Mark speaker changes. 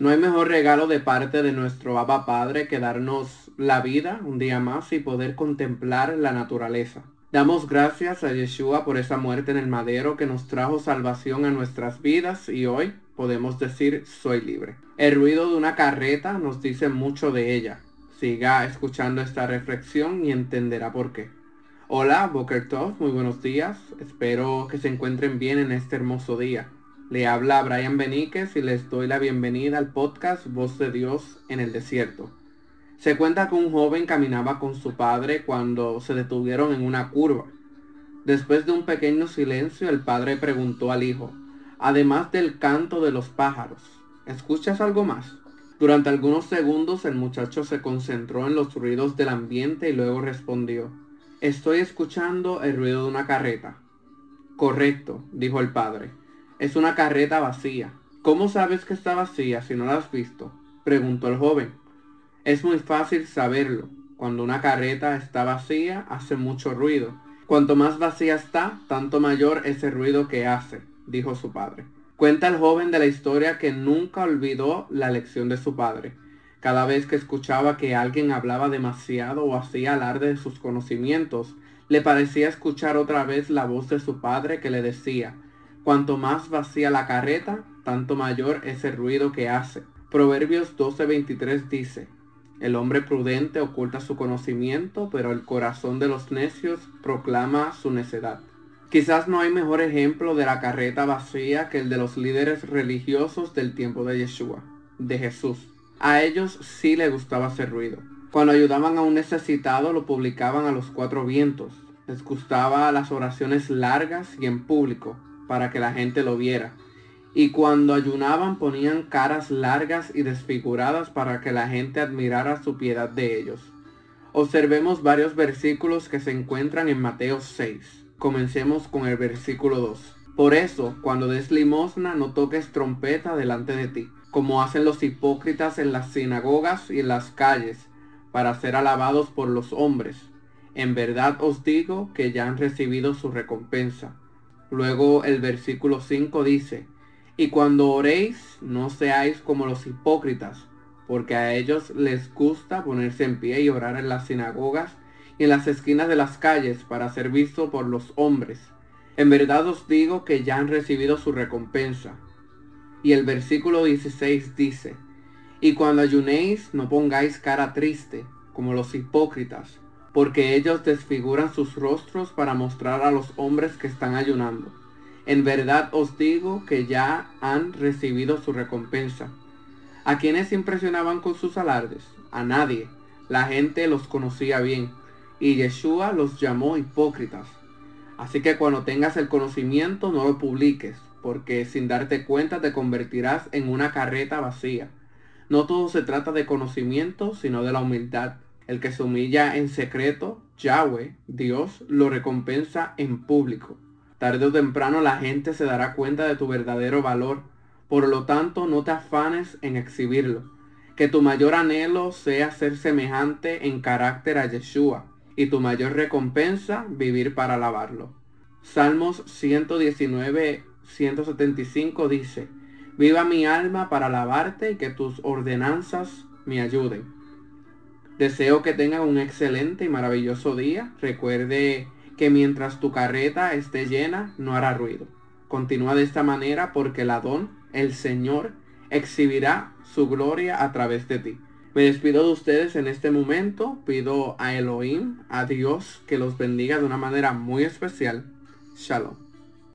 Speaker 1: No hay mejor regalo de parte de nuestro Abba Padre que darnos la vida un día más y poder contemplar la naturaleza. Damos gracias a Yeshua por esa muerte en el madero que nos trajo salvación a nuestras vidas y hoy podemos decir soy libre. El ruido de una carreta nos dice mucho de ella. Siga escuchando esta reflexión y entenderá por qué. Hola, Boker Tov, muy buenos días. Espero que se encuentren bien en este hermoso día. Le habla Brian Beníquez y les doy la bienvenida al podcast Voz de Dios en el Desierto. Se cuenta que un joven caminaba con su padre cuando se detuvieron en una curva. Después de un pequeño silencio, el padre preguntó al hijo, además del canto de los pájaros, ¿escuchas algo más? Durante algunos segundos el muchacho se concentró en los ruidos del ambiente y luego respondió, estoy escuchando el ruido de una carreta. Correcto, dijo el padre. Es una carreta vacía. ¿Cómo sabes que está vacía si no la has visto? Preguntó el joven. Es muy fácil saberlo. Cuando una carreta está vacía, hace mucho ruido. Cuanto más vacía está, tanto mayor es el ruido que hace, dijo su padre. Cuenta el joven de la historia que nunca olvidó la lección de su padre. Cada vez que escuchaba que alguien hablaba demasiado o hacía alarde de sus conocimientos, le parecía escuchar otra vez la voz de su padre que le decía, Cuanto más vacía la carreta, tanto mayor es el ruido que hace. Proverbios 12:23 dice, El hombre prudente oculta su conocimiento, pero el corazón de los necios proclama su necedad. Quizás no hay mejor ejemplo de la carreta vacía que el de los líderes religiosos del tiempo de Yeshua, de Jesús. A ellos sí les gustaba hacer ruido. Cuando ayudaban a un necesitado lo publicaban a los cuatro vientos. Les gustaba las oraciones largas y en público para que la gente lo viera. Y cuando ayunaban ponían caras largas y desfiguradas para que la gente admirara su piedad de ellos. Observemos varios versículos que se encuentran en Mateo 6. Comencemos con el versículo 2. Por eso, cuando des limosna, no toques trompeta delante de ti, como hacen los hipócritas en las sinagogas y en las calles, para ser alabados por los hombres. En verdad os digo que ya han recibido su recompensa. Luego el versículo 5 dice, y cuando oréis, no seáis como los hipócritas, porque a ellos les gusta ponerse en pie y orar en las sinagogas y en las esquinas de las calles para ser visto por los hombres. En verdad os digo que ya han recibido su recompensa. Y el versículo 16 dice, y cuando ayunéis, no pongáis cara triste, como los hipócritas, porque ellos desfiguran sus rostros para mostrar a los hombres que están ayunando. En verdad os digo que ya han recibido su recompensa. ¿A quienes impresionaban con sus alardes? A nadie. La gente los conocía bien, y Yeshua los llamó hipócritas. Así que cuando tengas el conocimiento no lo publiques, porque sin darte cuenta te convertirás en una carreta vacía. No todo se trata de conocimiento, sino de la humildad. El que se humilla en secreto, Yahweh, Dios, lo recompensa en público. Tarde o temprano la gente se dará cuenta de tu verdadero valor. Por lo tanto, no te afanes en exhibirlo. Que tu mayor anhelo sea ser semejante en carácter a Yeshua y tu mayor recompensa vivir para alabarlo. Salmos 119, 175 dice, Viva mi alma para alabarte y que tus ordenanzas me ayuden. Deseo que tengan un excelente y maravilloso día. Recuerde que mientras tu carreta esté llena, no hará ruido. Continúa de esta manera porque el Adón, el Señor, exhibirá su gloria a través de ti. Me despido de ustedes en este momento. Pido a Elohim, a Dios, que los bendiga de una manera muy especial. Shalom.